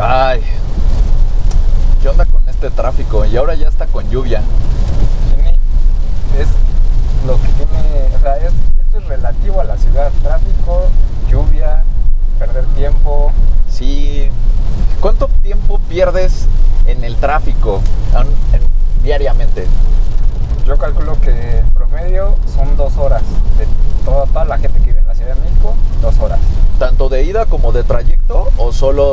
Ay, ¿qué onda con este tráfico? Y ahora ya está con lluvia. Es lo que tiene, o sea, es- esto es relativo a la ciudad. Tráfico, lluvia, perder tiempo. Sí. ¿Cuánto tiempo pierdes en el tráfico en- en- diariamente? Yo calculo que el promedio son dos horas. De toda, toda la gente que vive en la Ciudad de México, dos horas. ¿Tanto de ida como de trayecto o solo,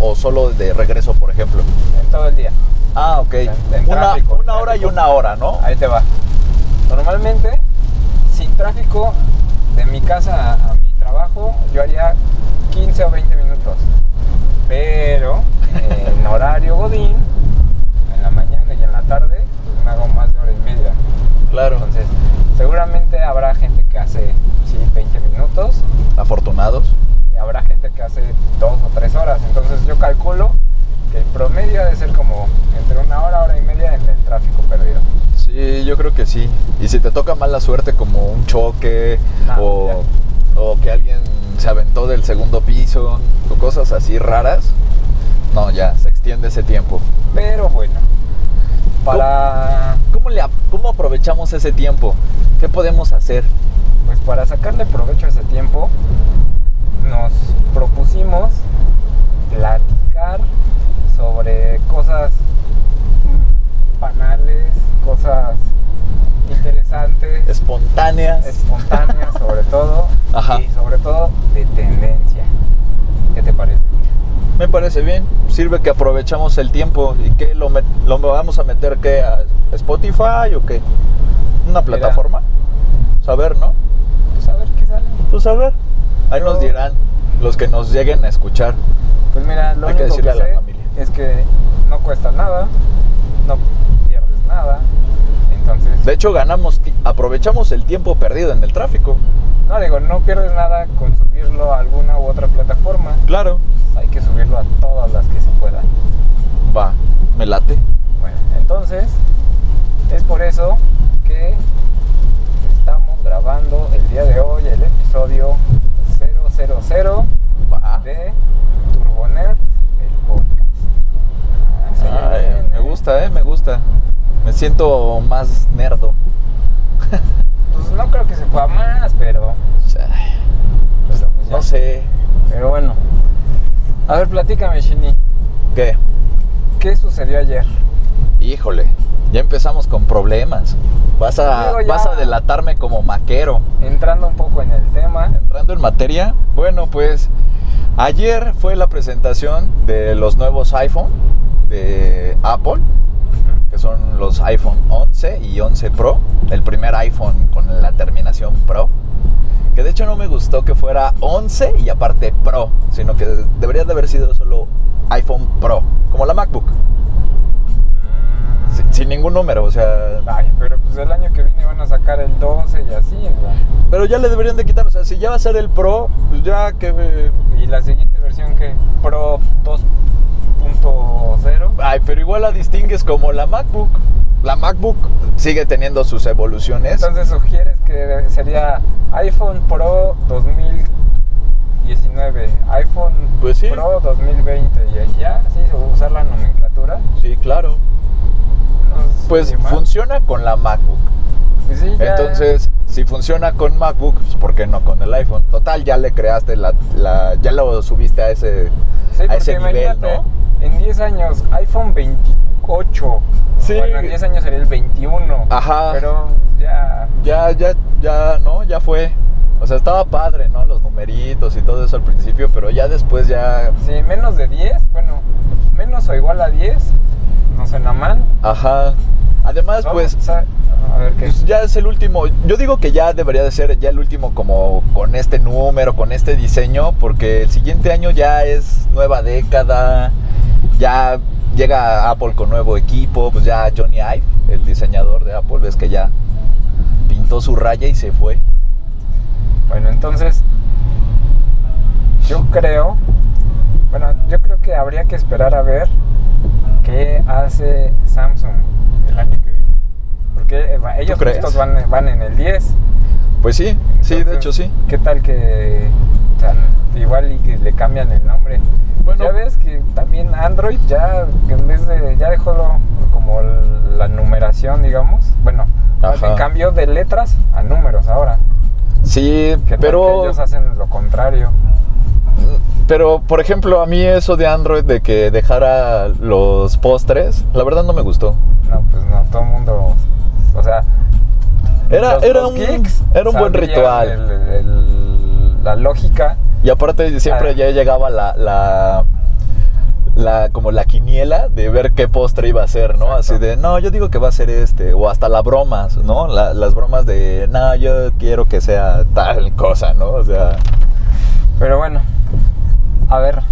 o solo de regreso, por ejemplo? En todo el día. Ah, ok. En- en una, tráfico, una hora y una hora, ¿no? Ahí te va. Normalmente, sin tráfico, de mi casa a, a mi trabajo, yo haría 15 o 20 minutos. Pero en horario Godín, en la mañana y en la tarde, pues me hago más de hora y media. Claro. Entonces, seguramente habrá gente que hace, sí, 20 minutos, Afortunados. y habrá gente que hace 2 o 3 horas. Entonces, yo calculo que el promedio ha de ser como entre una hora, hora y media en el tráfico perdido. Sí, yo creo que sí. Y si te toca mala suerte como un choque Ah, o, o que alguien se aventó del segundo piso o cosas así raras, no, ya, se extiende ese tiempo. Pero bueno, para, ¿Cómo, le, ¿Cómo aprovechamos ese tiempo? ¿Qué podemos hacer? pues para sacarle provecho a ese tiempo, nos propusimos platicar sobre cosas banales, cosas interesantes, Espontáneas. espontáneas sobre todo, Ajá. y sobre todo de tendencia. ¿Qué te parece? Me parece bien. Sirve que aprovechamos el tiempo. ¿Y qué? ¿Lo, lo vamos a meter qué? ¿A Spotify o qué? ¿Una plataforma? Saber, ¿no? Pues a ver qué sale. Pues a ver. Ahí Pero- nos dirán los que nos lleguen a escuchar. Pues mira, lo Hay que que, decirle a la familia. es que no cuesta nada, no pierdes nada, entonces, De hecho, ganamos, aprovechamos el tiempo perdido en el tráfico. No digo, no pierdes nada con subirlo a alguna u otra plataforma, Claro. pues hay que subirlo a todas las que se puedan. Va, me late. Bueno, entonces, es por eso que estamos grabando el día de hoy el episodio 000 Va. de Turbonet, el podcast. Ay, me gusta, eh, me gusta. Me siento más nerdo. Pues no creo que se pueda más, pero. Pues ya. No sé. Pero bueno. A ver, platícame, Shini. ¿Qué? ¿Qué sucedió ayer? Híjole, ya empezamos con problemas. Vas a, vas a delatarme como maquero. Entrando un poco en el tema. Entrando en materia, bueno, pues ayer fue la presentación de los nuevos iPhone de Apple, que son los iPhone 11 y 11 Pro, el primer iPhone con la terminación Pro. Que de hecho no me gustó que fuera 11 y aparte Pro, sino que debería de haber sido solo iPhone Pro, como la MacBook, Mm. sin, sin ningún número, o sea, Ay, pero pues el año que viene van a sacar el 12 y así, güey. pero ya le deberían de quitar, o sea, si ya va a ser el Pro, pues ya que Y la siguiente versión que Pro 2.0. Ay, pero igual la distingues como la MacBook. La MacBook sigue teniendo sus evoluciones. Entonces sugieres que sería iPhone Pro 2019, iPhone Pues sí. Pro 2020 y ya, sí, usar la nomenclatura. Sí, claro. No Pues mal. funciona con la MacBook. Pues sí, ya. Entonces, si funciona con MacBook, pues ¿por qué no con el iPhone? Total, ya le creaste la, la- ya lo subiste a ese, Sí, a ese nivel, ¿no? En 10 años, iPhone 28. Sí. Bueno, en 10 años sería el 21. Ajá. Pero ya. Ya, ya, ya, ¿no? Ya fue. O sea, estaba padre, ¿no? Los numeritos y todo eso al principio, pero ya después ya, Sí, menos de 10, bueno, menos o igual a 10, no suena mal. ajá. Además, Vamos pues, a, a ver qué. Pues ya es el último. Yo digo que ya debería de ser ya el último como con este número, con este diseño, porque el siguiente año ya es nueva década, ya llega Apple con nuevo equipo, pues ya Johnny Ive, el diseñador de Apple, ves que ya pintó su raya y se fue. Bueno, entonces, yo creo, bueno, yo creo que habría que esperar a ver qué hace Samsung el año que viene. Porque eh, ellos justos van, van en el 10. Pues sí, sí, de hecho sí. ¿Qué tal que o sea, igual y que le cambian el nombre? Bueno, ya ves que también Android ya, en vez de, ya dejó lo- como la numeración, digamos, bueno, Ajá. cambió de letras a números ahora. Sí, Que pero... ellos hacen lo contrario. Pero, por ejemplo, a mí eso de Android de que dejara los postres, la verdad no me gustó. No, pues no, todo el mundo, o sea, Era, los- era, los un, era un buen ritual. el- el- la lógica. Y aparte siempre Ah. ya llegaba la, la, la- como la quiniela de ver qué postre iba a ser, ¿no? Exacto. Así de, no, yo digo que va a ser este, o hasta las bromas, ¿no? La- las bromas de, no, yo quiero que sea tal cosa, ¿no? O sea, Pero bueno, a ver.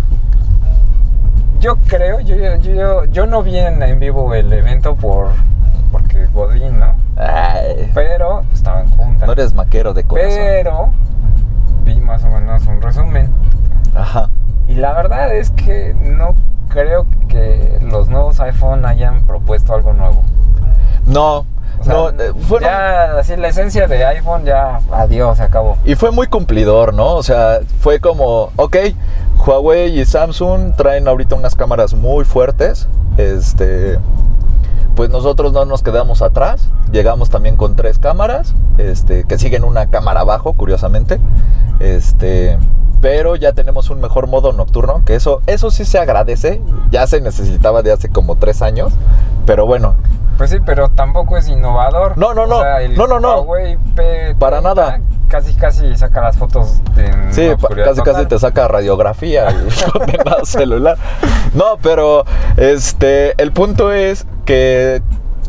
Yo creo, yo, yo, yo, yo no vi en, en vivo el evento por porque Godín, ¿no? ay, Pero pues, estaba en junta. no eres maquero de corazón. Pero más o menos un resumen. Ajá. Y la verdad es que no creo que los nuevos iPhone hayan propuesto algo nuevo. No, O sea, no, eh, fueron- ya así la esencia de iPhone ya adiós, se acabó. Y fue muy cumplidor, ¿no? O sea, fue como, ok, Huawei y Samsung traen ahorita unas cámaras muy fuertes. Este, pues nosotros no nos quedamos atrás. Llegamos también con tres cámaras, este, que siguen una cámara abajo, curiosamente. Este, pero ya tenemos un mejor modo nocturno, que eso, eso sí se agradece. Ya se necesitaba de hace como tres años. Pero bueno, Pues sí, pero tampoco es innovador. No, no, O no. sea, el No, no, no. Huawei P30 Para nada. Casi, casi saca las fotos en Sí, casi casi te saca radiografía y celular. No, pero este el punto es que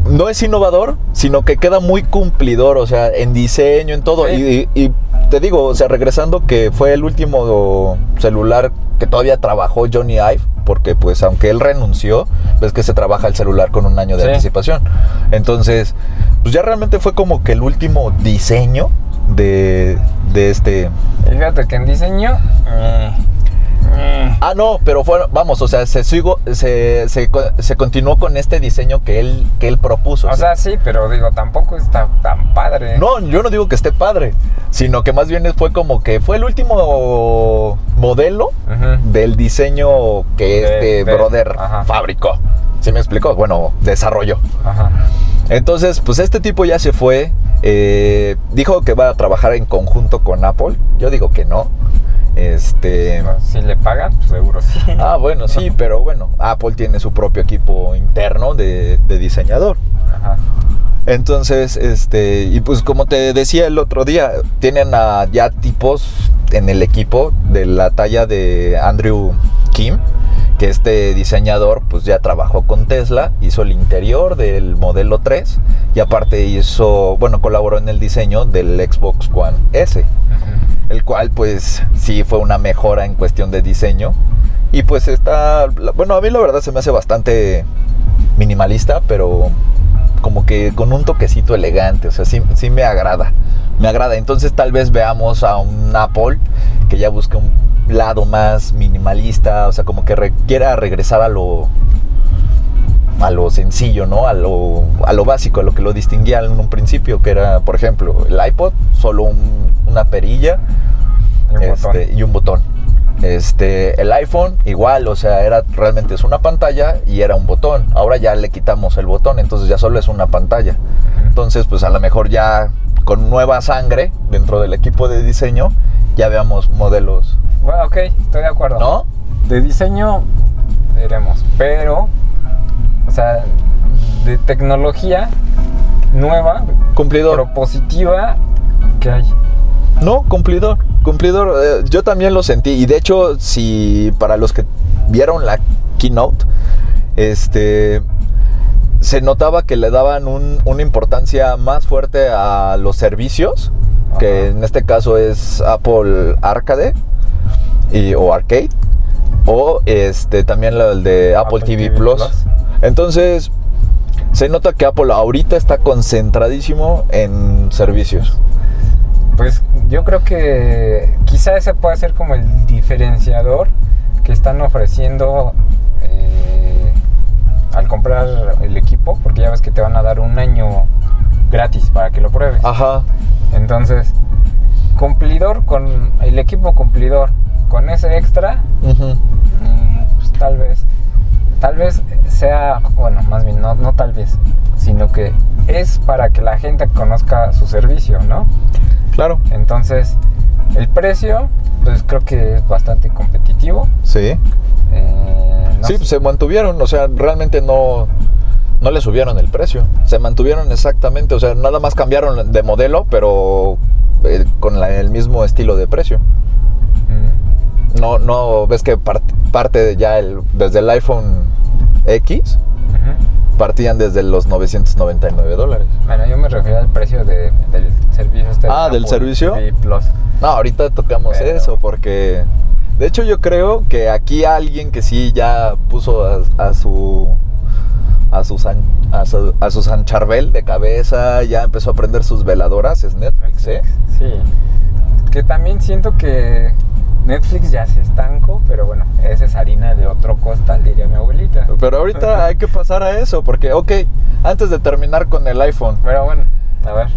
no es innovador, sino que queda muy cumplidor, o sea, en diseño, en todo. Sí. Y, y te digo, o sea, regresando que fue el último celular que todavía trabajó Johnny Ive, porque pues aunque él renunció, ves que se trabaja el celular con un año de Sí. anticipación. Entonces, pues ya realmente fue como que el último diseño de, de este... Fíjate que en diseño. eh, eh, Ah, no, pero fueron, vamos, o sea, se, sigo, se, se, co- se continuó con este diseño que él, que él propuso. o sea, sí, pero digo, tampoco está tan padre. no, yo no digo que esté padre, sino que más bien fue como que fue el último modelo del diseño que De- este de- brother ajá. fabricó. ¿Sí me explicó? Bueno, desarrolló. Ajá. Entonces, pues este tipo ya se fue. eh, dijo que va a trabajar en conjunto con Apple. Yo digo que no. Este. Si le pagan, pues seguro sí. Ah, bueno, sí, pero bueno, Apple tiene su propio equipo interno de, de diseñador. Ajá. Entonces, este, y pues como te decía el otro día, tienen a ya tipos en el equipo de la talla de Andrew Kim, que este diseñador pues ya trabajó con Tesla, hizo el interior del modelo 3 y aparte hizo, bueno, colaboró en el diseño del Xbox One S el cual pues sí fue una mejora en cuestión de diseño. Y pues está bueno a mí la verdad se me hace bastante minimalista pero como que con un toquecito elegante o sea sí, sí me agrada me agrada entonces tal vez veamos a un Apple que ya busque un lado más minimalista o sea como que re- quiera regresar a lo a lo sencillo, ¿no? A lo, a lo básico, a lo que lo distinguía en un principio, que era, por ejemplo, el iPod, solo un- una perilla Y un este, botón. y un botón. Este, el iPhone igual, o sea, era realmente es una pantalla y era un botón. Ahora ya le quitamos el botón, entonces ya solo es una pantalla. Entonces, pues a lo mejor ya con nueva sangre dentro del equipo de diseño, ya veamos modelos, Bueno, ok, estoy de acuerdo. ¿no? De diseño veremos, pero, o sea, de tecnología nueva, Cumplidor. propositiva, ¿qué hay? No, cumplidor, cumplidor. eh, yo también lo sentí. Y de hecho, si para los que vieron la keynote, este se notaba que le daban un- una importancia más fuerte a los servicios, que en este caso es Apple Arcade y, o Arcade, o este también el de Apple, TV, Plus. Entonces, se nota que Apple ahorita está concentradísimo en servicios. Pues yo creo que quizá ese puede ser como el diferenciador que están ofreciendo eh, al comprar el equipo, porque ya ves que te van a dar un año gratis para que lo pruebes. Ajá. Entonces, cumplidor con el equipo cumplidor, con ese extra, mm, pues, tal vez. Tal vez sea, bueno, más bien, no, no tal vez, sino que es para que la gente conozca su servicio, ¿no? Claro. Entonces, el precio, pues creo que es bastante competitivo. Sí. Eh, no Sí, sé- se mantuvieron, o sea, realmente no, no le subieron el precio. Se mantuvieron exactamente, o sea, nada más cambiaron de modelo, pero eh, con la- el mismo estilo de precio. Mm, No, no, ves que part- parte de ya el, desde el iPhone X. partían desde los 999 dólares. Bueno, yo me refiero al precio de- del servicio este de Ah, ¿del servicio? Plus. No, ahorita tocamos Pero- eso porque de hecho yo creo que aquí alguien que sí ya puso a, a su a su, san- a su a Charbel de cabeza, ya empezó a prender sus veladoras, es Netflix, ¿eh? Sí. Que también siento que Netflix ya se estancó, pero bueno, esa es harina de otro costal, diría mi abuelita. Pero ahorita hay que pasar a eso porque ok, antes de terminar con el iPhone, Pero bueno, a ver,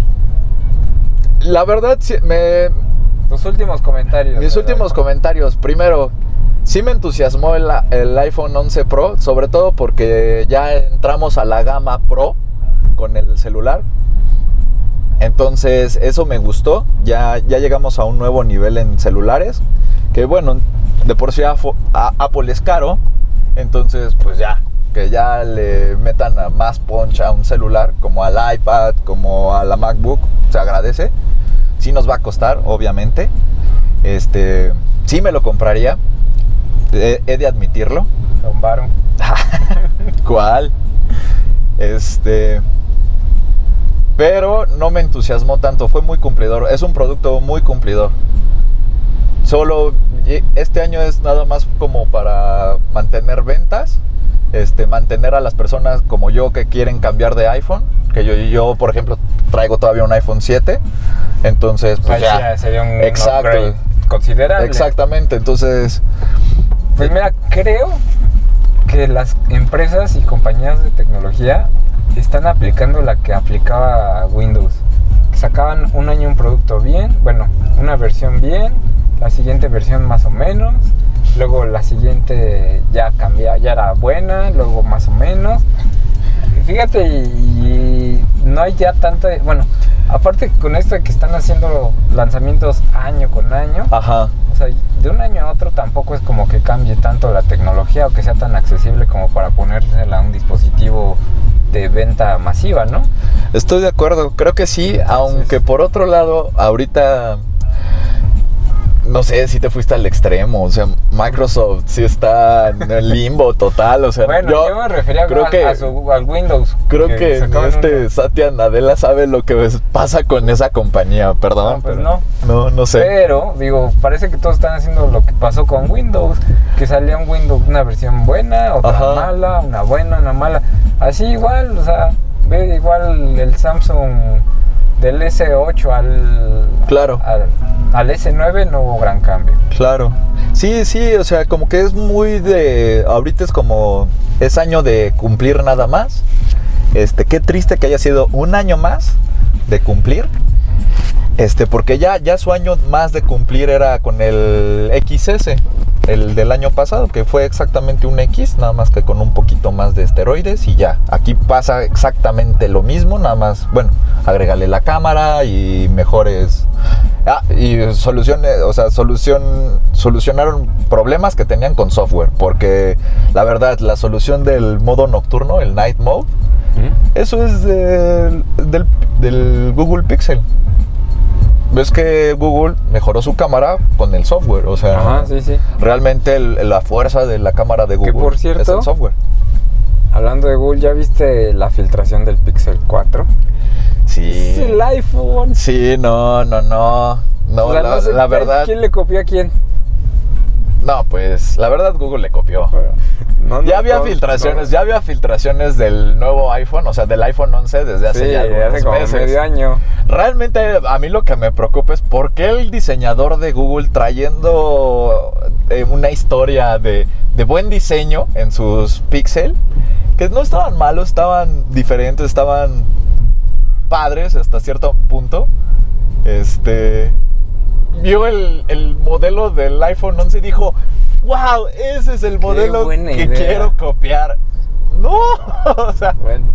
la verdad sí, me tus últimos comentarios. Mis últimos comentarios. Primero, sí me entusiasmó el, el iPhone 11 Pro, sobre todo porque ya entramos a la gama Pro con el celular. Entonces, eso me gustó. Ya, ya llegamos a un nuevo nivel en celulares. Que bueno, de por sí Apple es caro. Entonces, pues ya, que ya le metan a más punch a un celular, como al iPad, como a la MacBook, se agradece. Sí nos va a costar, obviamente. Este, sí me lo compraría. He, he de admitirlo. Don. ¿Cuál? Este. Pero no me entusiasmó tanto, fue muy cumplidor. Es un producto muy cumplidor. Solo este año es nada más como para mantener ventas, este, mantener a las personas como yo que quieren cambiar de iPhone. Que yo, yo por ejemplo, traigo todavía un iPhone 7. Entonces, pues Ahí ya. sería un Exacto. considerable. Exactamente, entonces. Pues mira, creo que las empresas y compañías de tecnología están aplicando la que aplicaba Windows. Sacaban un año un producto bien, bueno, una versión bien, la siguiente versión más o menos, luego la siguiente ya cambia, ya era buena, luego más o menos. Fíjate, y, y no hay ya tanta, bueno, aparte con esto de que están haciendo lanzamientos año con año, Ajá. o sea, de un año a otro tampoco es como que cambie tanto la tecnología o que sea tan accesible como para ponérsela a un dispositivo de venta masiva, ¿no? Estoy de acuerdo, creo que sí, aunque por otro lado, ahorita no sé si te fuiste al extremo, o sea, Microsoft sí está en el limbo total, o sea, Bueno, yo, me refería creo a, que- a su- al Windows. creo que este. Satya Nadella sabe lo que pasa con esa compañía, perdón. No, pues pero- no. No, no sé. Pero, digo, parece que todos están haciendo lo que pasó con Windows, que salía un Windows, una versión buena, otra Ajá. mala, una buena, una mala. Así igual, o sea, ve igual el Samsung del S8 al, Claro. al, al S9 no hubo gran cambio. Claro. Sí, sí, o sea, como que es muy de. Ahorita es como. Es año de cumplir nada más. Este, qué triste que haya sido un año más de cumplir. Este, porque ya, ya su año más de cumplir era con el XS, el del año pasado, que fue exactamente un X, nada más que con un poquito más de esteroides y ya. Aquí pasa exactamente lo mismo, nada más, bueno, agregarle la cámara y mejores. Ah, y soluciones, o sea, solución, solucionaron problemas que tenían con software, porque la verdad, la solución del modo nocturno, el night mode, eso es del, del- del Google Pixel. Ves que Google mejoró su cámara con el software, o sea, Ajá, sí, sí. realmente el- la fuerza de la cámara de Que Google es el software. Hablando de Google, ¿ya viste la filtración del Pixel 4? Sí. Es el iPhone. Sí, no, no, no. No, O sea, la, no sé la qué- verdad. ¿Quién le copió a quién? No, pues la verdad Google le copió. No, Ya había filtraciones, no. ya había filtraciones del nuevo iPhone, o sea, del iPhone 11 desde hace Sí, ya algunos hace como meses. medio año. Realmente a mí lo que me preocupa es por qué el diseñador de Google trayendo eh, una historia de, de buen diseño en sus Pixel, que no estaban malos, estaban diferentes, estaban padres hasta cierto punto. Este vio el, el modelo del iPhone 11 y dijo, wow, ese es el modelo que idea". quiero copiar. No, o sea, Bueno,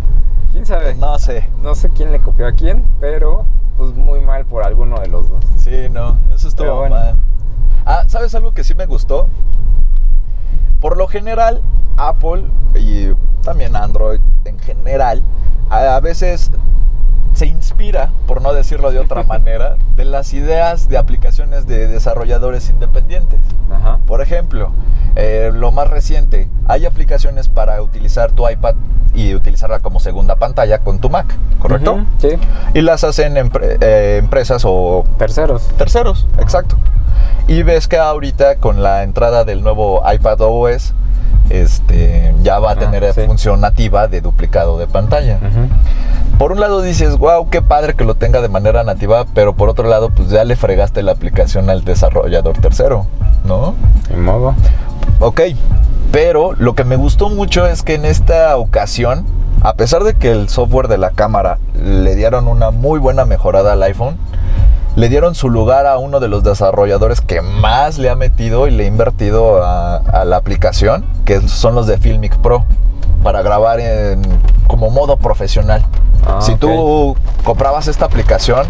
quién sabe. no sé. No sé quién le copió a quién, pero pues muy mal por alguno de los dos. Sí, no, eso estuvo bueno. mal. Ah, ¿sabes algo que sí me gustó? Por lo general, Apple y también Android en general, a, a veces se inspira, por no decirlo de otra manera, de las ideas de aplicaciones de desarrolladores independientes. Ajá. Por ejemplo, eh, lo más reciente, hay aplicaciones para utilizar tu iPad y utilizarla como segunda pantalla con tu Mac, ¿correcto? Sí. Y las hacen empre- eh, empresas o Terceros. terceros, exacto. Y ves que ahorita con la entrada del nuevo iPad OS, este, ya va a Ah, tener sí. función nativa de duplicado de pantalla. Por un lado dices, wow, qué padre que lo tenga de manera nativa, pero por otro lado, pues ya le fregaste la aplicación al desarrollador tercero, ¿no? Ni modo. Ok, pero lo que me gustó mucho es que en esta ocasión, a pesar de que el software de la cámara le dieron una muy buena mejorada al iPhone, le dieron su lugar a uno de los desarrolladores que más le ha metido y le ha invertido a, a la aplicación, que son los de Filmic Pro, para grabar en, como modo profesional. Ah, si tú comprabas esta aplicación,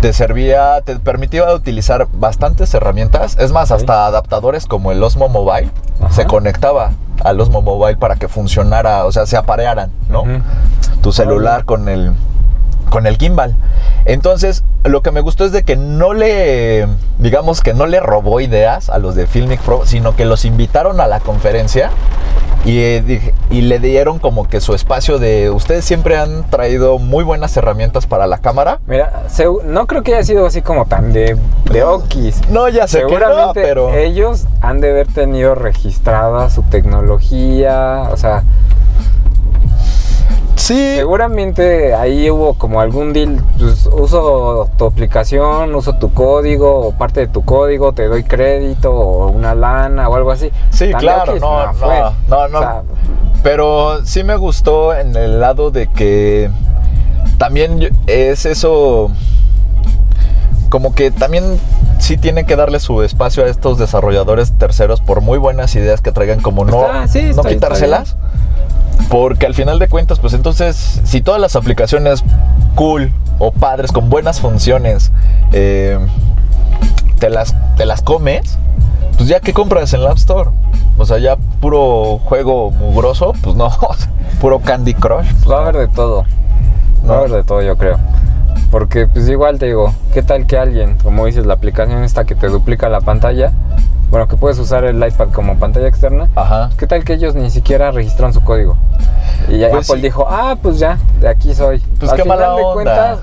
te servía, te permitía utilizar bastantes herramientas. Es más, hasta adaptadores como el Osmo Mobile Ajá. se conectaba al Osmo Mobile para que funcionara, o sea, se aparearan, ¿no? Tu celular con el con el gimbal. Entonces, lo que me gustó es de que no le, digamos que no le robó ideas a los de Filmic Pro, sino que los invitaron a la conferencia y, eh, y le dieron como que su espacio de, ustedes siempre han traído muy buenas herramientas para la cámara. Mira, no creo que haya sido así como tan de, de okis. No, ya sé que no, Seguramente pero... ellos han de haber tenido registrada su tecnología, o sea, Sí, seguramente ahí hubo como algún deal, pues uso tu aplicación, uso tu código o parte de tu código, te doy crédito o una lana o algo así. Sí, Tan claro, no, no, fue. no, no. O sea, Pero sí me gustó en el lado de que también es eso, como que también sí tiene que darle su espacio a estos desarrolladores terceros por muy buenas ideas que traigan, como no, Está- sí, no está- está quitárselas. Porque al final de cuentas, pues entonces, si todas las aplicaciones cool o padres con buenas funciones eh, te, las, te las comes, pues ya que compras en la App Store. O sea, ya puro juego mugroso, pues no, puro Candy Crush. pues va a haber de todo. Va a haber de todo, yo creo. Porque pues igual te digo, ¿qué tal que alguien, como dices, la aplicación esta que te duplica la pantalla, bueno, que puedes usar el iPad como pantalla externa, Ajá. ¿qué tal que ellos ni siquiera registran su código? Y ya Pues Apple sí. dijo, ah, pues ya, de aquí soy. Pues Al qué final mala de onda. cuentas,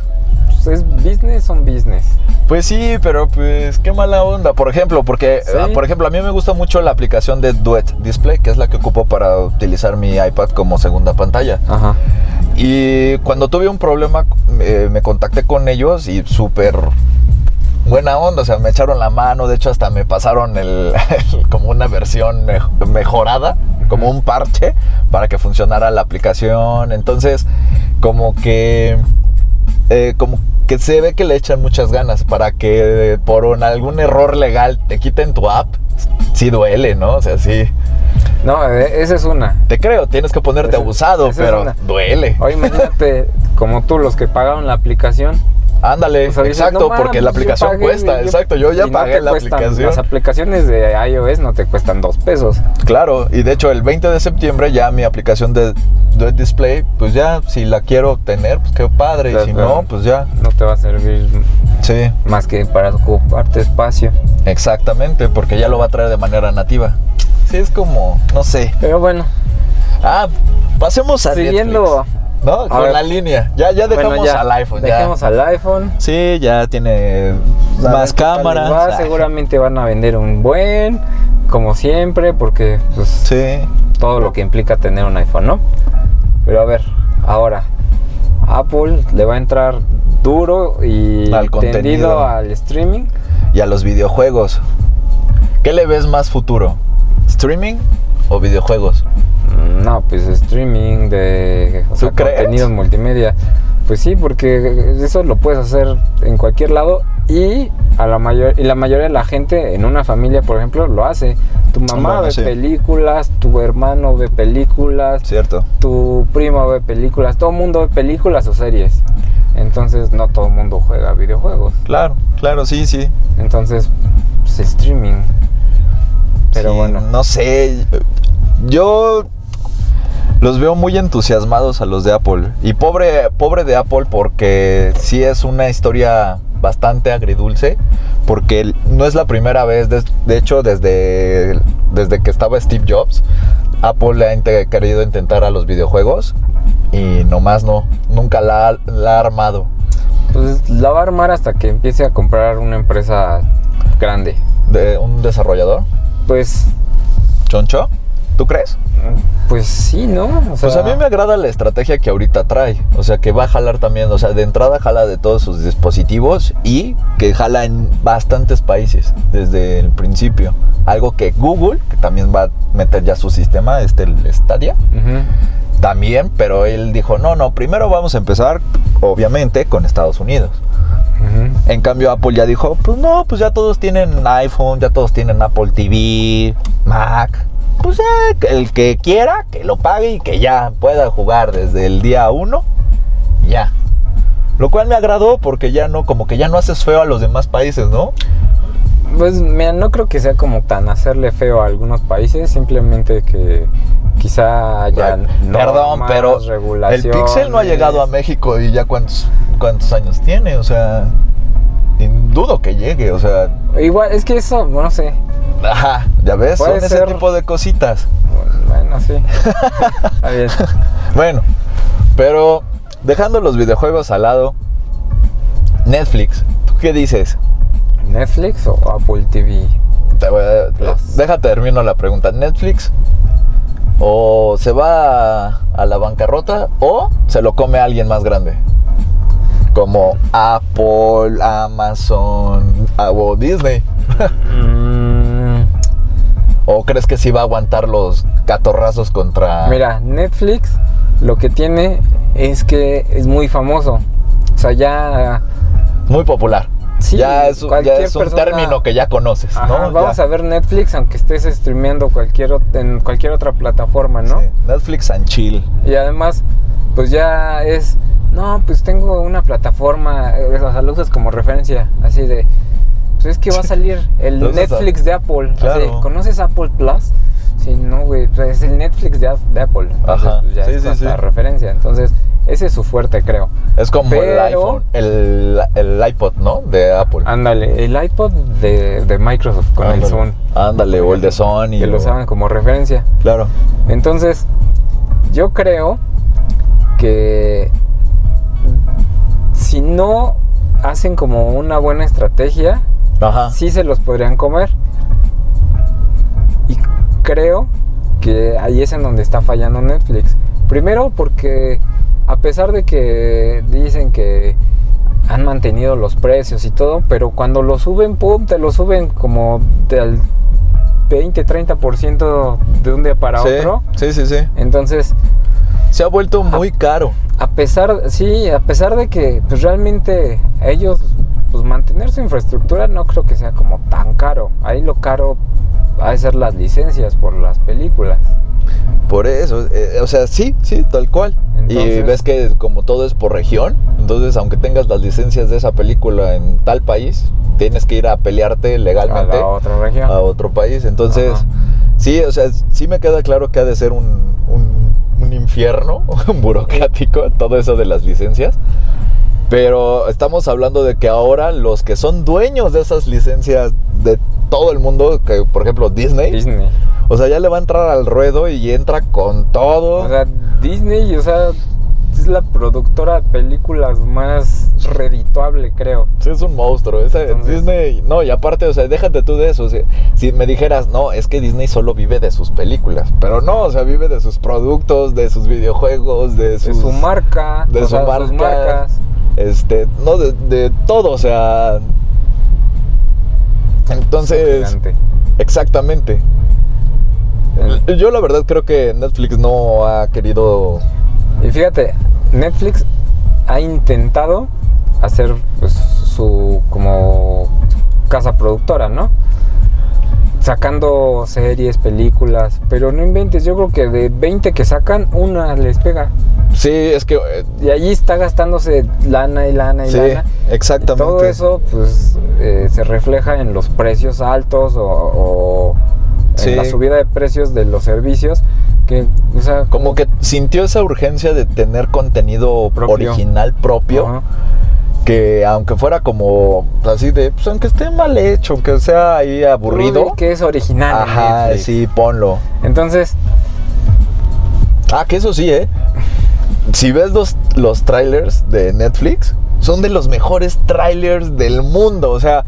pues es business son business. Pues sí, pero pues qué mala onda. Por ejemplo, porque, Sí. ah, por ejemplo, a mí me gusta mucho la aplicación de Duet Display, que es la que ocupo para utilizar mi iPad como segunda pantalla. Ajá. Y cuando tuve un problema, eh, me contacté con ellos y súper buena onda, o sea, me echaron la mano, de hecho hasta me pasaron el, como una versión mej- mejorada, como un parche para que funcionara la aplicación. Entonces, como que eh, como que se ve que le echan muchas ganas para que por un- algún error legal te quiten tu app. Sí duele, ¿no? O sea, sí. No, eh, esa es una. Te creo, tienes que ponerte Esa- abusado, esa pero duele. Oye, imagínate, como tú, los que pagaron la aplicación. Ándale, o sea, dices, exacto, no porque la aplicación pagué, cuesta, yo- exacto, yo ya no pagué la cuestan- aplicación. Las aplicaciones de iOS no te cuestan dos pesos. Claro, y de hecho el 20 de septiembre ya mi aplicación de Duet Display, pues ya si la quiero tener, pues qué padre, y si claro. no, pues ya. No te va a servir Sí, más que para ocuparte espacio. exactamente, porque ya lo va a traer de manera nativa. Sí, es como, no sé. Pero bueno, Ah, pasemos a siguiendo. Netflix, ¿no? a Con ver. la línea. Ya, ya Bueno, dejamos ya, al iPhone. ya. Dejemos al iPhone. Sí, ya tiene más cámaras. va, Ah, Seguramente van a vender un buen, como siempre, porque pues, Sí. todo lo que implica tener un iPhone, ¿no? Pero a ver, ahora, Apple le va a entrar duro y Al contenido. al streaming. Y a los videojuegos. ¿Qué le ves más futuro? ¿Streaming o videojuegos? No, pues streaming de contenidos multimedia. Pues sí, porque eso lo puedes hacer en cualquier lado Y a la mayor y la mayoría de la gente en una familia, por ejemplo, lo hace. Tu mamá Bueno, ve sí. películas, tu hermano ve películas, Cierto. tu primo ve películas, todo el mundo ve películas o series. Entonces no todo el mundo juega videojuegos. Claro, claro, sí, sí. Entonces, pues, streaming. Pero Sí, bueno. No sé. Yo los veo muy entusiasmados a los de Apple. Y pobre, pobre de Apple porque sí es una historia bastante agridulce. Porque no es la primera vez, de hecho desde, desde que estaba Steve Jobs, Apple ha inte- querido intentar a los videojuegos y nomás no, nunca la, ha- la ha armado. Pues la va a armar hasta que empiece a comprar una empresa grande. De un desarrollador, Pues, Choncho, ¿tú crees? pues sí, ¿no? O Pues a mí me agrada la estrategia que ahorita trae. O sea, que va a jalar también, o sea, de entrada jala de todos sus dispositivos y que jala en bastantes países desde el principio. Algo que Google, que también va a meter ya su sistema, este, el Stadia, también, pero él dijo, no, no, primero vamos a empezar, obviamente, con Estados Unidos. En cambio, Apple ya dijo, pues no, pues ya todos tienen iPhone, ya todos tienen Apple TV, Mac. Pues que el que quiera, que lo pague y que ya pueda jugar desde el día uno, ya. Lo cual me agradó porque ya no, como que ya no haces feo a los demás países, ¿no? Pues mira, no creo que sea como tan hacerle feo a algunos países, simplemente que quizá haya Ay, Perdón, pero el. Pixel no ha llegado a México y ya cuántos, cuántos años tiene, o sea, dudo que llegue, o sea, Igual, es que eso, no sé. Ajá, ya ves, son ese tipo de cositas. Bueno, sí. Está bien. Bueno, pero dejando los videojuegos al lado, Netflix, ¿tú qué dices? ¿Netflix o Apple TV? Te voy a- Plus. déjate termino la pregunta. ¿Netflix o se va a, a la bancarrota o se lo come alguien más grande? Como Apple, Amazon ah, o Disney. Mm, ¿O crees que sí va a aguantar los catorrazos contra... Mira, Netflix lo que tiene es que es muy famoso. O sea, ya... Muy popular. Sí, ya es, un- ya es un persona- término que ya conoces, Ajá, ¿no? vamos Ya. a ver Netflix aunque estés streameando cualquier, en cualquier otra plataforma, ¿no? Sí, Netflix and chill. Y además, pues ya es, no, pues tengo una plataforma, eh, o sea, lo usas como referencia, así de, pues es que va a salir el Netflix de Apple. ¿Conoces Apple Plus? Sí, no, güey, pues es el Netflix de, de Apple. Entonces, Ajá, pues ya sí, es sí, referencia. Entonces, ese es su fuerte, creo. Es como el iPhone, el, el iPod, ¿no? De Apple. Ándale, el iPod de, de Microsoft con el. Zoom. Ándale, o el de Sony. Que lo saben como referencia. Claro. Entonces, yo creo que si no hacen como una buena estrategia, Ajá. sí se los podrían comer. Y creo que ahí es en donde está fallando Netflix. Primero porque a pesar de que dicen que han mantenido los precios y todo, pero cuando lo suben, pum, te lo suben como del 20-30% de un día para sí, otro. sí, sí, sí. Entonces, Se ha vuelto muy caro. a pesar, sí, a pesar de que pues realmente ellos, pues mantener su infraestructura no creo que sea como tan caro. Ahí lo caro ha de ser las licencias por las películas. Por eso, eh, o sea, sí, sí, tal cual. y ves que como todo es por región, entonces aunque tengas las licencias de esa película en tal país, tienes que ir a pelearte A legalmente la otra región. a otro país. Entonces, Ajá. sí, o sea, sí me queda claro que ha de ser un, un- un infierno burocrático todo eso de las licencias. Pero estamos hablando de que ahora los que son dueños de esas licencias de todo el mundo, que por ejemplo Disney, Disney. o sea, ya le va a entrar al ruedo y entra con todo. O sea, Disney, o sea, es la productora de películas más redituable, creo. Sí, es un monstruo. ese Entonces- Disney, no, y aparte, o sea, déjate tú de eso. o sea, si me dijeras, no, es que Disney solo vive de sus películas. Pero no, o sea, vive de sus productos, de sus videojuegos, de, De sus, su marca, de o su sea, marca, sus marcas. Este, no, de, de todo, o sea. Entonces, exactamente. Yo la verdad creo que Netflix no ha querido. Y fíjate, Netflix ha intentado hacer pues, su como casa productora, ¿no? Sacando series, películas, pero no inventes, yo creo que de 20 que sacan, una les pega. Sí, es que... eh, Y allí está gastándose lana y lana y sí, lana. exactamente. Todo eso pues eh, se refleja en los precios altos o, o en Sí. la subida de precios de los servicios que, o sea, Como que sintió esa urgencia de tener contenido Propio. original propio. Que aunque fuera como así de, pues aunque esté mal hecho, aunque sea ahí aburrido, que es original. ajá, Netflix. sí, ponlo. Entonces, Ah, que eso sí, ¿eh? Si ves los, los trailers de Netflix, son de los mejores trailers del mundo. O sea,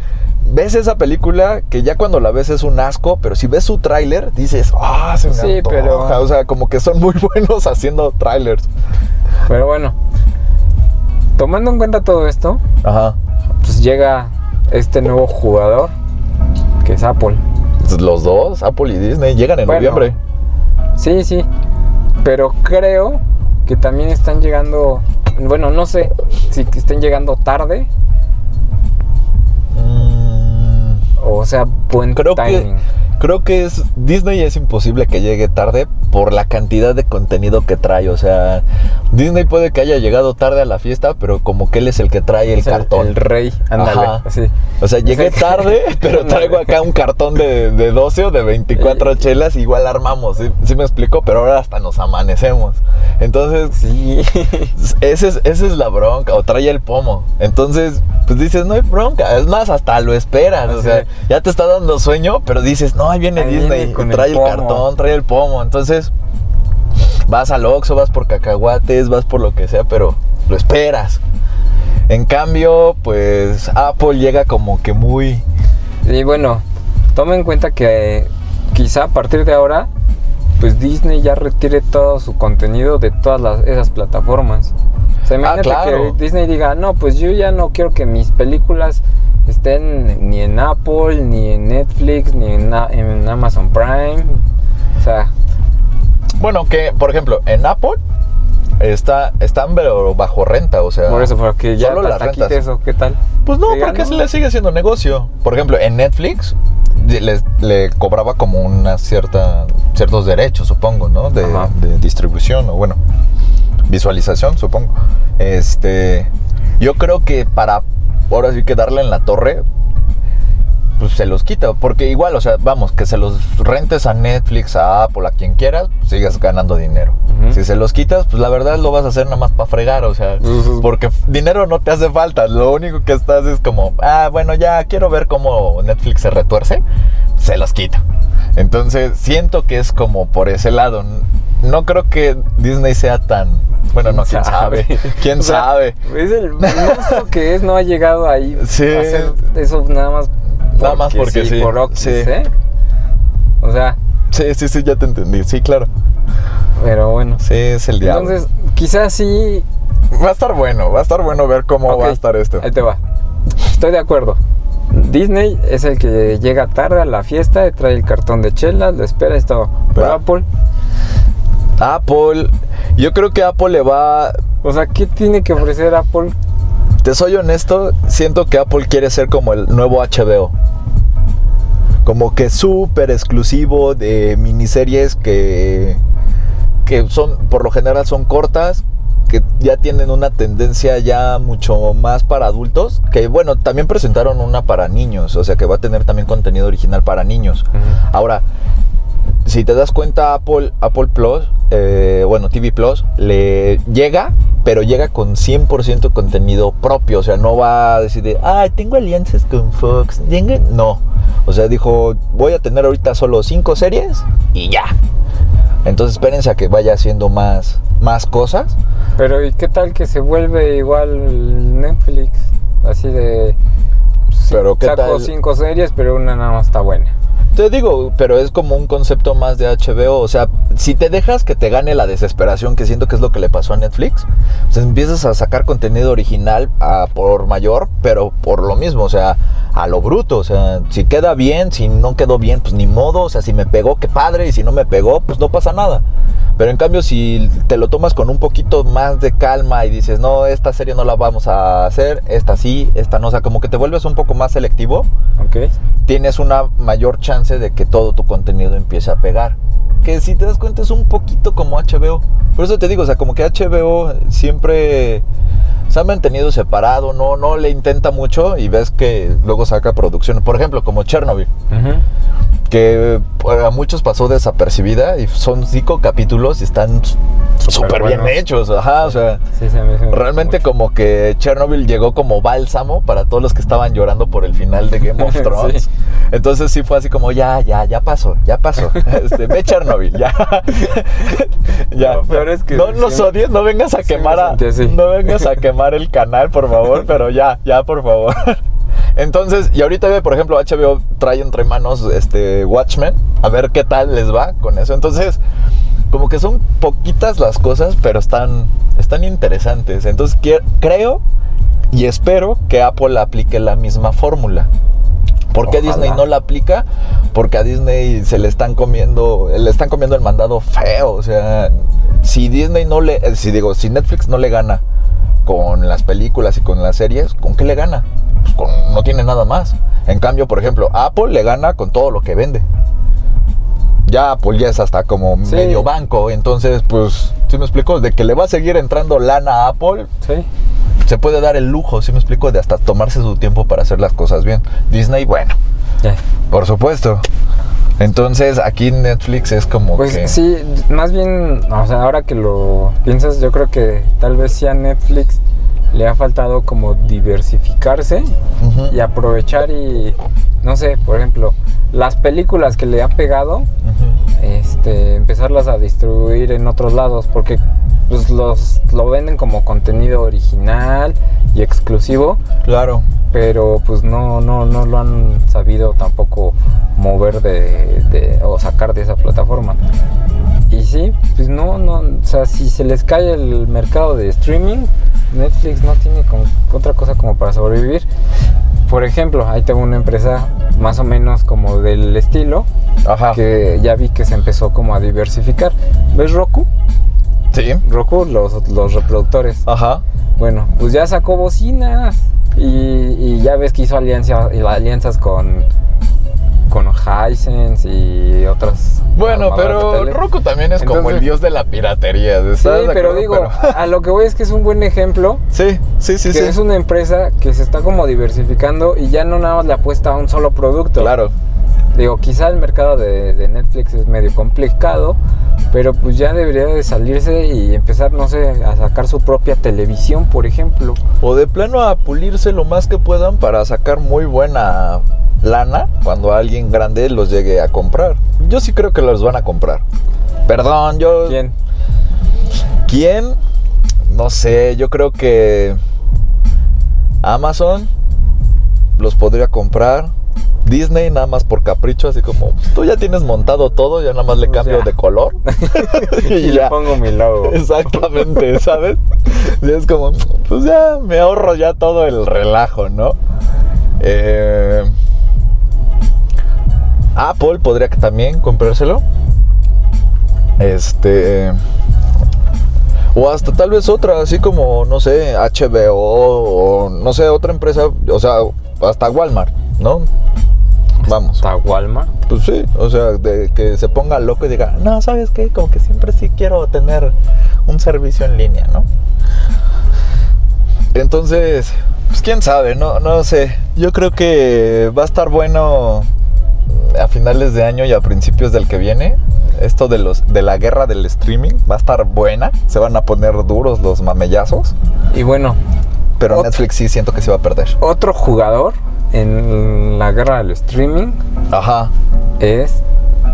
ves esa película que ya cuando la ves es un asco, pero si ves su tráiler, dices, ah, se me Sí, antoja". pero- O sea, como que son muy buenos haciendo trailers. pero bueno, tomando en cuenta todo esto, Ajá. pues llega este nuevo jugador que es Apple. Los dos, Apple y Disney, llegan en Bueno. noviembre. Sí, sí. Pero creo que también están llegando. Bueno, no sé si estén llegando tarde. Mm, O sea, buen creo timing. que creo que es Disney es imposible que llegue tarde por la cantidad de contenido que trae, o sea, Disney puede que haya llegado tarde a la fiesta, pero como que él es el que trae el cartón. El, rey, ándale. Ajá. así. O sea, llegué Sí. tarde, pero traigo acá un cartón de, de 12 o de 24 chelas, igual armamos, ¿sí, sí me explico? Pero ahora hasta nos amanecemos. Entonces, Sí. ese es, esa es la bronca, o trae el pomo. Entonces, pues dices, no hay bronca. Es más, hasta lo esperas. O sea, ya te está dando sueño, pero dices, no, ahí viene Ahí Disney. viene con trae el cartón, trae el pomo. Entonces, vas al Oxxo, vas por cacahuates, vas por lo que sea, pero lo esperas. En cambio, pues Apple llega como que muy... Y bueno, toma en cuenta que quizá a partir de ahora, pues Disney ya retire todo su contenido de todas las- esas plataformas. O sea, imagínate Ah, claro. que Disney diga, no, pues yo ya no quiero que mis películas estén ni en Apple, ni en Netflix, ni en, Amazon Prime. O sea, Bueno, que, por ejemplo, en Apple está, están pero bajo renta, o sea... por eso, porque ya solo las rentas. eso, ¿qué tal? Pues no, porque no. se le sigue siendo negocio. Por ejemplo, en Netflix les- le cobraba como una cierta ciertos derechos, supongo, ¿no? De distribución o bueno, visualización, supongo. Este, yo creo que para ahora sí que darle en la torre pues se los quita, porque igual, o sea, vamos, que se los rentes a Netflix, a Apple, a quien quieras, pues, sigas ganando dinero. Si se los quitas, pues la verdad lo vas a hacer nada más para fregar, o sea, porque dinero no te hace falta, lo único que estás es como, ah, bueno, ya quiero ver cómo Netflix se retuerce, se los quita. Entonces, siento que es como por ese lado. No creo que Disney sea tan, bueno, no, quién sabe, quién O sea, sabe. Es el monstruo que es, no ha llegado ahí Sí. a hacer eso nada más. Nada más porque sí, Por Oxys, sí. ¿eh? O sea, Sí, sí, sí, ya te entendí, sí, claro. pero bueno. Sí, es el diablo. Entonces, quizás sí. va a estar bueno, va a estar bueno ver cómo va a estar esto. Ahí te va. Estoy de acuerdo. Disney es el que llega tarde a la fiesta, trae el cartón de chelas, lo espera y todo. Pero. Apple, Apple, yo creo que Apple le va, o sea, ¿qué tiene que ofrecer Apple? te soy honesto, siento que Apple quiere ser como el nuevo HBO. Como que súper exclusivo de miniseries que, que son, por lo general son cortas, que ya tienen una tendencia ya mucho más para adultos. Que bueno, también presentaron una para niños, o sea que va a tener también contenido original para niños. Ahora, si te das cuenta, Apple, Apple Plus, eh, bueno, TV Plus, le llega, pero llega con 100% contenido propio. O sea, no va a decir de, ah, tengo alianzas con Fox. Venga". No. O sea, dijo, voy a tener ahorita solo 5 series y ya. Entonces espérense a que vaya haciendo más, más cosas. Pero ¿y qué tal que se vuelve igual Netflix? Así de... sí, Pero, ¿qué saco tal? cinco series, pero una nada más está buena. Te digo, pero es como un concepto más de HBO. O sea, si te dejas que te gane la desesperación, que siento que es lo que le pasó a Netflix, pues empiezas a sacar contenido original a por mayor, pero por lo mismo, o sea, a lo bruto. O sea, si queda bien, si no quedó bien, pues ni modo. O sea, si me pegó, qué padre. Y si no me pegó, pues no pasa nada. Pero en cambio, si te lo tomas con un poquito más de calma y dices, no, esta serie no la vamos a hacer, esta sí, esta no, o sea, como que te vuelves un poco más selectivo, Ok. tienes una mayor chance de que todo tu contenido empiece a pegar. Que si te das cuenta es un poquito como HBO. Por eso te digo, o sea, como que HBO siempre se ha mantenido separado, no, no le intenta mucho y ves que luego saca producciones. Por ejemplo, como Chernobyl, Ujú. que pues, a muchos pasó desapercibida y son cinco capítulos y están súper bien buenos. hechos. Ajá, o sea. Sí, se me Realmente mucho. como que Chernobyl llegó como bálsamo para todos los que estaban llorando por el final de Game of Sí. Thrones. Entonces sí fue así como, ya, ya, ya pasó, ya pasó. Este, ve Chernobyl, ya. ya. Lo peor es que no nos sí- odies, no vengas a sí quemar a, no vengas a quemar el canal, por favor, pero ya, ya, por favor. Entonces, y ahorita, por ejemplo, HBO trae entre manos este Watchmen, a ver qué tal les va con eso. Entonces, como que son poquitas las cosas, pero están, están interesantes. Entonces, creo y espero que Apple aplique la misma fórmula. ¿Por qué Ojalá. Disney no la aplica? Porque a Disney se le están comiendo, le están comiendo el mandado feo. O sea, si Disney no le, eh, si digo, si Netflix no le gana con las películas y con las series, ¿con qué le gana? Pues con- no tiene nada más. En cambio, por ejemplo, Apple le gana con todo lo que vende. Ya Apple ya es hasta como Sí. medio banco, entonces, pues, ¿sí me explico? De que le va a seguir entrando lana a Apple, Sí. se puede dar el lujo, ¿sí me explico? De hasta tomarse su tiempo para hacer las cosas bien. Disney, bueno, por supuesto. Entonces, aquí Netflix es como Pues que... sí, más bien, o sea, ahora que lo piensas, yo creo que tal vez sí a Netflix le ha faltado como diversificarse y aprovechar y, no sé, por ejemplo, las películas que le ha pegado, este, empezarlas a distribuir en otros lados, porque pues los lo venden como contenido original y exclusivo, Claro. pero pues no, no, no lo han sabido tampoco mover de, de- o sacar de esa plataforma. Y sí, pues no, no, o sea, si se les cae el mercado de streaming, Netflix no tiene como otra cosa como para sobrevivir. Por ejemplo, ahí tengo una empresa más o menos como del estilo, Ajá. que ya vi que se empezó como a diversificar. ¿Ves Roku? Sí. Roku, los, los reproductores. Ajá. Bueno, pues ya sacó bocinas y, y ya ves que hizo alianza, alianzas con, con Hisense y otras. Bueno, pero. Roku también es como el dios de la piratería. Sí, ¿estás de pero acuerdo? digo, Pero- a, a lo que voy es que es un buen ejemplo. Sí, sí, sí, que sí. es una empresa que se está como diversificando y ya no nada más le apuesta a un solo producto. Claro. Digo, quizá el mercado de, de Netflix es medio complicado, pero pues ya debería de salirse y empezar, no sé, a sacar su propia televisión, por ejemplo. O de plano a pulirse lo más que puedan para sacar muy buena lana cuando alguien grande los llegue a comprar. Yo sí creo que los van a comprar. Perdón, yo... ¿Quién? ¿Quién? No sé, yo creo que Amazon los podría comprar. Disney nada más por capricho, así como tú ya tienes montado todo, ya nada más le Pues cambio ya. de color. Y, le pongo mi logo. Exactamente, ¿sabes? Y es como, pues ya me ahorro ya todo el relajo, ¿no? Eh, Apple podría también comprárselo. Este. O hasta tal vez otra, así como, no sé, HBO o no sé, otra empresa, o sea, hasta Walmart, ¿no? Vamos. Walmart. Pues sí, o sea, de que se ponga loco y diga, no, ¿sabes qué? Como que siempre sí quiero tener un servicio en línea, ¿no? Entonces, pues quién sabe, no, no sé. Yo creo que va a estar bueno a finales de año y a principios del que viene. Esto de los de la guerra del streaming va a estar buena. Se van a poner duros los mamellazos. Y bueno, Pero Netflix sí siento que se va a perder. otro jugador en la guerra del streaming Ajá. es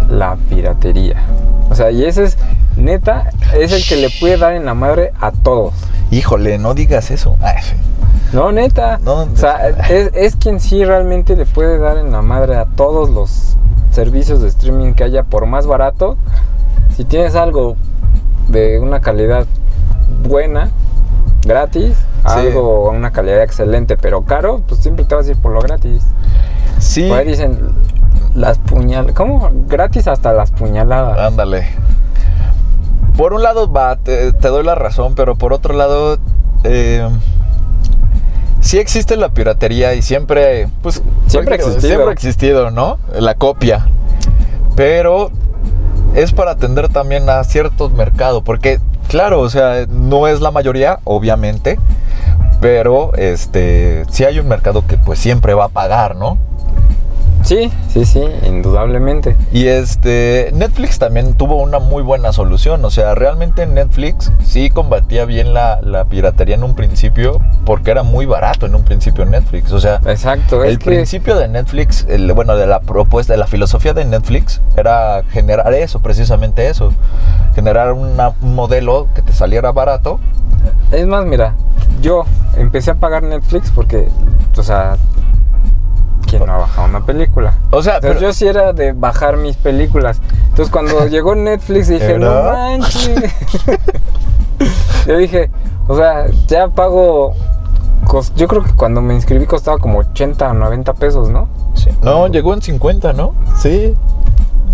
la piratería. O sea, y ese es, neta, es el que le puede dar en la madre a todos. Híjole, no digas eso. Ay, No, neta. No. O sea, es, es quien sí realmente le puede dar en la madre a todos los servicios de streaming que haya por más barato. Si tienes algo de una calidad buena, gratis, algo a una calidad excelente, pero caro, pues siempre te vas a ir por lo gratis. Sí. Por ahí dicen las puñaladas. ¿Cómo? Gratis hasta las puñaladas. Ándale. por un lado, va, te, te doy la razón, pero por otro lado, eh, sí existe la piratería y siempre, pues, Siempre ha existido. Siempre ha existido, ¿no? La copia. Pero es para atender también a ciertos mercados, porque, claro, o sea, no es la mayoría, obviamente, pero este, sí hay un mercado que pues siempre va a pagar, ¿no? Sí, sí, sí, indudablemente. Y este Netflix también tuvo una muy buena solución. O sea, realmente Netflix sí combatía bien la, la piratería en un principio porque era muy barato en un principio Netflix. O sea, Exacto. el es que, principio de Netflix, el- bueno, de la propuesta, de la filosofía de Netflix era generar eso, precisamente eso. Generar una- un modelo que te saliera barato. es más, mira, yo empecé a pagar Netflix porque, o sea, ¿quién no ha bajado una película? O sea, Entonces pero- yo sí era de bajar mis películas. Entonces cuando llegó Netflix dije, no manches. yo dije, o sea, ya pago. Yo creo que cuando me inscribí costaba como 80 o 90 pesos, ¿no? sí. No, llegó en 50, ¿no? Sí.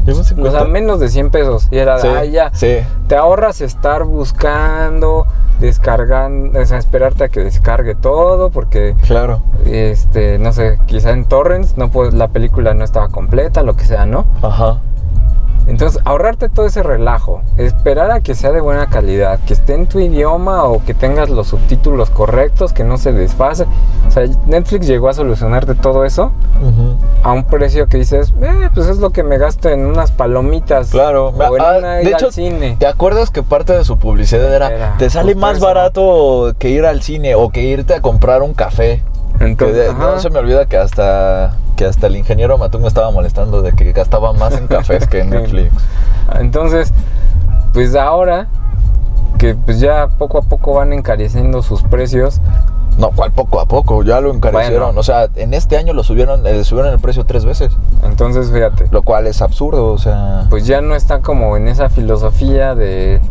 O 50. sea, menos de 100 pesos. Y era de, Sí, "Ay, ya. sí. Te ahorras estar buscando, descargando, o sea, esperarte a que descargue todo, porque, Claro. este, no sé, quizá en torrents no puedes- la película no estaba completa, lo que sea, ¿no? Ajá. Entonces, ahorrarte todo ese relajo, esperar a que sea de buena calidad, que esté en tu idioma o que tengas los subtítulos correctos, que no se desfase. O sea, Netflix llegó a solucionarte todo eso a un precio que dices, eh, pues es lo que me gasto en unas palomitas. Claro, O en Ah, una de hecho, al cine. ¿te acuerdas que parte de su publicidad era, Era te sale más eso. barato que ir al cine o que irte a comprar un café? Que Entonces, de- no se me olvida que hasta que hasta el ingeniero Matú me estaba molestando de que gastaba más en cafés que en. Netflix. Entonces, pues ahora que pues ya poco a poco van encareciendo sus precios, No, cual poco a poco, ya lo encarecieron. Bueno. O sea, en este año lo subieron, eh, subieron el precio tres veces, entonces fíjate, lo cual es absurdo, o sea. pues ya no está como en esa filosofía de...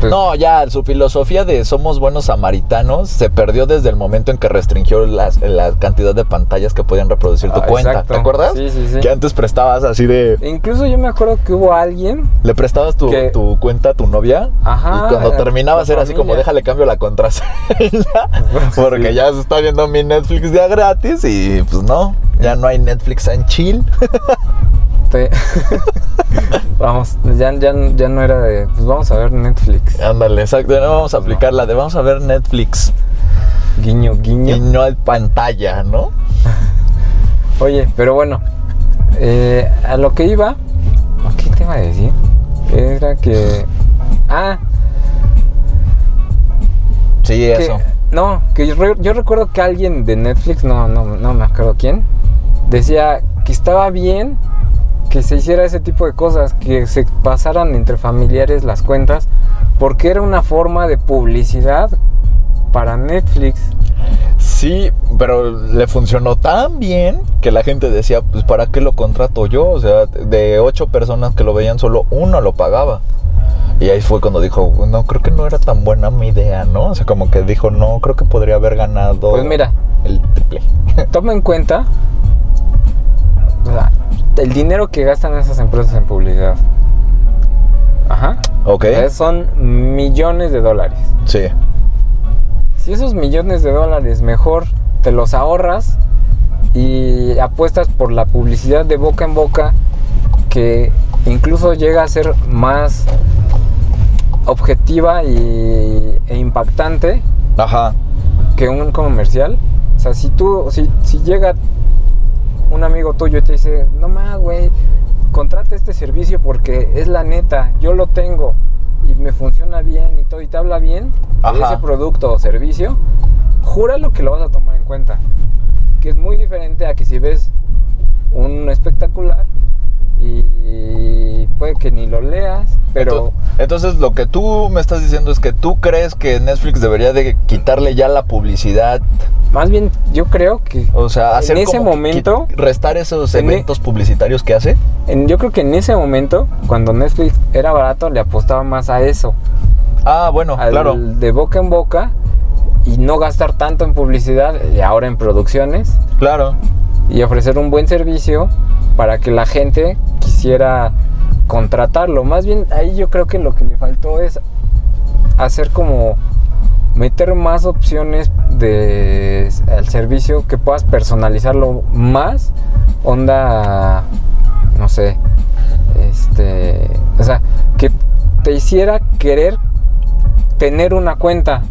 pues, No, ya, su filosofía de somos buenos samaritanos se perdió desde el momento en que restringió las, la cantidad de pantallas que podían reproducir tu Ah, cuenta. exacto. ¿Te acuerdas? Sí, sí, sí. Que antes prestabas así de. Incluso yo me acuerdo que hubo alguien, Le prestabas tu, Que- tu cuenta a tu novia. Ajá, Y cuando eh, terminabas era así como, déjale cambio la contraseña. Porque Sí. ya se está viendo mi Netflix ya gratis y pues no, ya no hay Netflix en chill. vamos, ya, ya, ya no era de, pues vamos a ver Netflix, Ándale, exacto. No vamos a aplicar la de vamos a ver Netflix guiño, guiño. no hay pantalla, ¿no? Oye, pero bueno, eh, a lo que iba, ¿o ¿qué te iba a decir? Era que, ah, Sí, que- eso. no, que yo, yo recuerdo que alguien de Netflix, no, no, no me acuerdo quién, decía que estaba bien que se hiciera ese tipo de cosas, que se pasaran entre familiares las cuentas, porque era una forma de publicidad para Netflix. Sí, pero le funcionó tan bien que la gente decía, pues ¿para qué lo contrato yo? O sea, de ocho personas que lo veían, solo uno lo pagaba. Y ahí fue cuando dijo, no, creo que no era tan buena mi idea, ¿no? O sea, como que dijo, no, creo que podría haber ganado Pues mira, el triple. toma en cuenta o sea, el dinero que gastan esas empresas en publicidad. Ajá. ok. Son millones de dólares. Sí. Si esos millones de dólares mejor te los ahorras y apuestas por la publicidad de boca en boca que incluso llega a ser más objetiva y, e impactante Ajá. que un comercial. O sea, si tú, si, si llega un amigo tuyo y te dice, no más, güey, contrata este servicio porque es la neta, yo lo tengo y me funciona bien y todo, y te habla bien de ese producto o servicio, júralo que lo vas a tomar en cuenta. Que es muy diferente a que si ves un espectacular y puede que ni lo leas, pero... Entonces lo que tú me estás diciendo es que tú crees que Netflix debería de quitarle ya la publicidad, Más bien, yo creo que o sea, En ese momento- restar esos e- eventos publicitarios que hace. en- yo creo que en ese momento, cuando Netflix era barato, le apostaba más a eso, Ah, bueno, al claro. de boca en boca y no gastar tanto en publicidad y ahora en producciones Claro. y ofrecer un buen servicio para que la gente quisiera contratarlo. Más bien ahí yo creo que lo que le faltó es hacer como meter más opciones de al servicio que puedas personalizarlo más. Onda no sé este o sea que te hiciera querer tener una cuenta.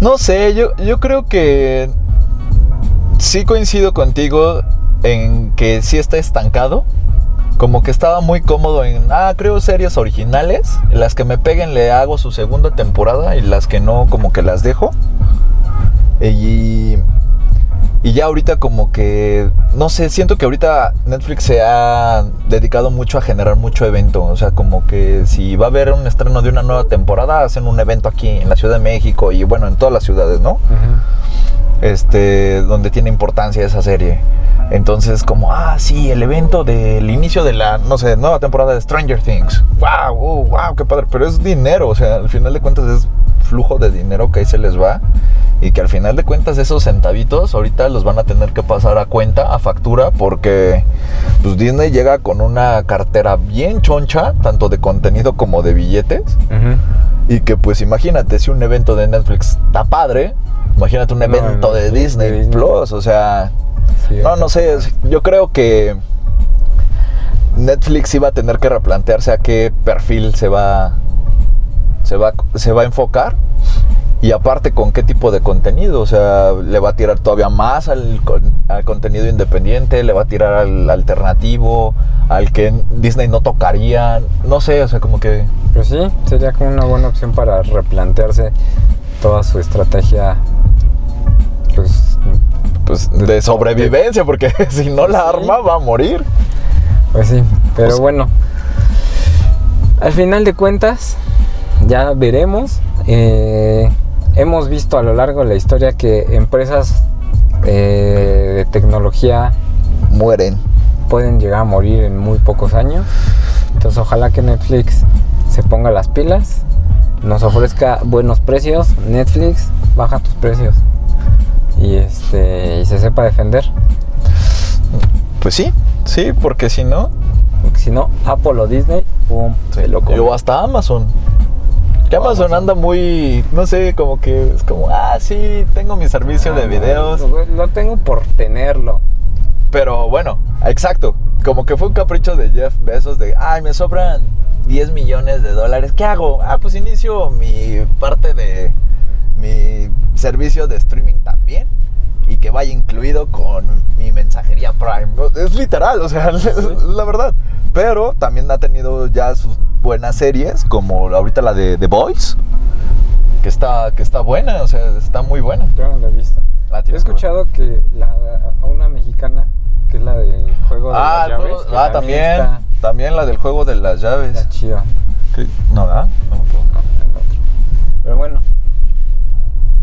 No sé, yo, yo creo que sí coincido contigo en que sí está estancado. Como que estaba muy cómodo en, ah, creo series originales. Las que me peguen le hago su segunda temporada y las que no, como que las dejo. Y, y ya ahorita como que, no sé, siento que ahorita Netflix se ha dedicado mucho a generar mucho evento. O sea, como que si va a haber un estreno de una nueva temporada, hacen un evento aquí en la Ciudad de México y bueno, en todas las ciudades, ¿no? este, donde tiene importancia esa serie. Entonces, como, ah, sí, el evento del inicio de la, no sé, nueva temporada de Stranger Things. ¡Wow! Oh, ¡Wow! ¡Qué padre! Pero es dinero, o sea, al final de cuentas es flujo de dinero que ahí se les va. Y que al final de cuentas esos centavitos ahorita los van a tener que pasar a cuenta, a factura, porque pues Disney llega con una cartera bien choncha, tanto de contenido como de billetes. Y que pues imagínate, si un evento de Netflix está padre, imagínate un evento no, de de Disney, Disney. Plus, o sea, Sí, no, no sé, yo creo que Netflix iba a tener que replantearse a qué perfil se va, se va, se va a enfocar. Y aparte, con qué tipo de contenido. O sea, le va a tirar todavía más al, al contenido independiente, le va a tirar al alternativo, al que Disney no tocaría. No sé, o sea, como que. Pues sí, sería como una buena opción para replantearse toda su estrategia. Pues, Pues de sobrevivencia, porque si no la arma va a morir. pues sí, pero Pues- bueno. Al final de cuentas, ya veremos. Eh, hemos visto a lo largo de la historia que empresas eh, de tecnología Mueren. pueden llegar a morir en muy pocos años. Entonces ojalá que Netflix se ponga las pilas, nos ofrezca buenos precios. Netflix, baja tus precios. Y este y se sepa defender. Pues sí, sí, porque si no, Porque si no, Apple o Disney, pum, se lo come. O hasta Amazon. Que Amazon Amazon. anda muy, no sé, como que es como, ah, sí, tengo mi servicio de Ah, videos. no, Lo tengo por tenerlo. Pero bueno, exacto. Como que fue un capricho de Jeff Bezos de, ay, me sobran 10 millones de dólares. ¿Qué hago? Ah, pues inicio mi parte de mi servicio de streaming también. Y que vaya incluido con mi mensajería Prime. Es literal, o sea, es la verdad. Pero también ha tenido ya sus buenas series, como ahorita la de The Boys. Que está, que está buena, o sea, está muy buena. Yo no lo he visto. La He escuchado que la, a una mexicana, que es la del juego de Ah, las llaves, ah, también. Está, También la del juego de las llaves. está chida. ¿Qué? No, ¿verdad? No. Pero bueno,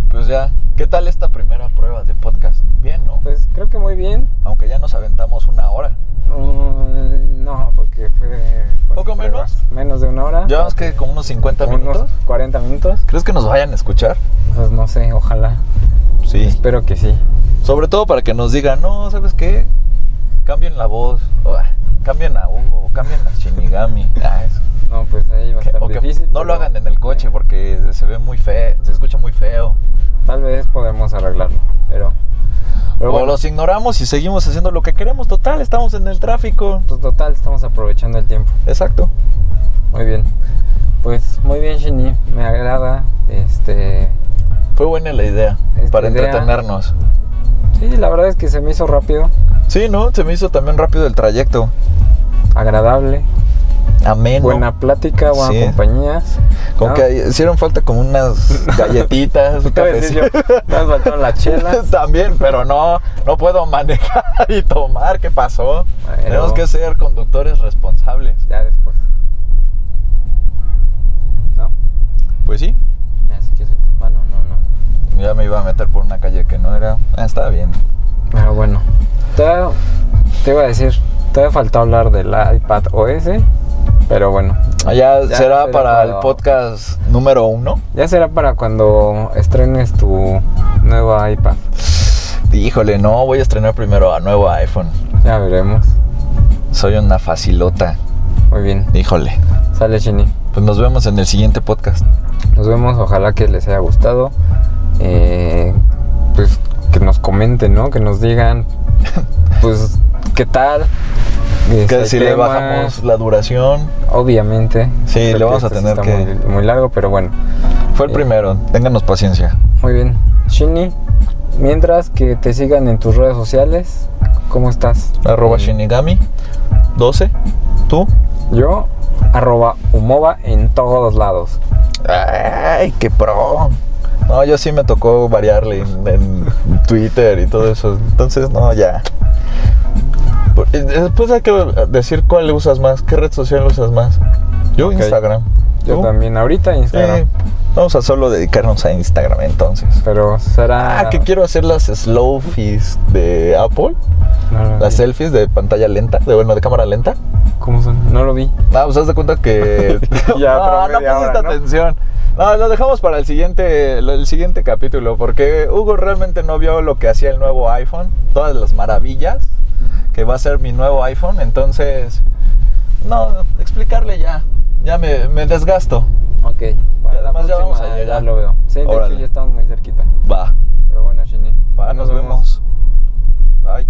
Pues ya, ¿qué tal esta primera prueba de podcast? Bien, ¿no? pues creo que muy bien. Aunque ya nos aventamos una hora. Mm, no, porque fue. ¿Poco pruebas. Menos de una hora. Llevamos que como unos 50 Como minutos. Unos 40 minutos. ¿Crees que nos vayan a escuchar? Pues no sé, ojalá. Sí. Espero que sí. Sobre todo para que nos digan, no, ¿sabes qué? Cambien la voz. o, ah, cambien a Hugo, o cambien a Shinigami. Ah, eso. No, pues ahí va a estar o que difícil. no lo hagan en el coche porque se ve muy feo, se escucha muy feo. Tal vez podemos arreglarlo, pero. Pero o bueno, los ignoramos y seguimos haciendo lo que queremos. Total, estamos en el tráfico. pues total, estamos aprovechando el tiempo. Exacto. Muy bien. Pues muy bien, Shini. Me agrada. Este. Fue buena la idea Esta para idea- entretenernos. Sí, la verdad es que se me hizo rápido, Sí, ¿no? Se me hizo también rápido el trayecto. agradable, Ameno. buena plática, buena Sí. compañía. Como ¿no? que hicieron falta como unas galletitas, un cafecito. Nos faltaron las chelas. También, pero no, no puedo manejar y tomar. ¿Qué pasó? Bueno. Tenemos que ser conductores responsables. Ya después. ¿No? Pues sí, ahorita. Bueno, no, no. ya me iba a meter por una calle que no era. Ah, estaba bien. Pero bueno. Todavía- te iba a decir, todavía falta hablar del iPad OS. Pero bueno. Ya será será para el podcast número uno. Ya será para cuando estrenes tu nuevo iPad. Híjole, no, voy a estrenar primero a nuevo iPhone. Ya veremos. Soy una facilota. Muy bien. Híjole. Sale, Chini. Pues nos vemos en el siguiente podcast. Nos vemos, ojalá que les haya gustado. Eh, pues que nos comenten, ¿no? Que nos digan, pues, ¿qué tal? Que Este, si le bajamos la duración. Obviamente. Sí, le vamos a este sí tener que- Muy, muy largo, pero bueno. Fue el Eh. primero. Ténganos paciencia. Muy bien. Shini, mientras que te sigan en tus redes sociales, ¿cómo estás? Arroba Eh, Shinigami 12. ¿Tú? Yo, arroba Umova en todos lados. Ay, qué pro. No, yo sí me tocó variarle en, en Twitter y todo eso. Entonces, no, ya. Y Después hay que decir cuál usas más, qué red social usas más. Yo Ok. Instagram. Yo ¿Tú? también, ahorita Instagram. Sí. Vamos a solo dedicarnos a Instagram entonces. Pero será. Ah, que quiero hacer las slow fees de Apple, No las vi. selfies de pantalla lenta, de bueno, de cámara lenta. ¿Cómo son? No lo vi. Ah, pues haz de cuenta que. Ya, no, pero no media pusiste ¿no? atención. No, lo dejamos para el siguiente, el siguiente capítulo, porque Hugo realmente no vio lo que hacía el nuevo iPhone, todas las maravillas que va a ser mi nuevo iPhone. Entonces, no, explicarle ya. Ya me, me desgasto. Ok. Además ya vamos a llegar. Ya lo veo. Sí, de Órale. hecho ya estamos muy cerquita. Va. Pero bueno, Shini. Va, nos, nos vemos. vemos. Bye.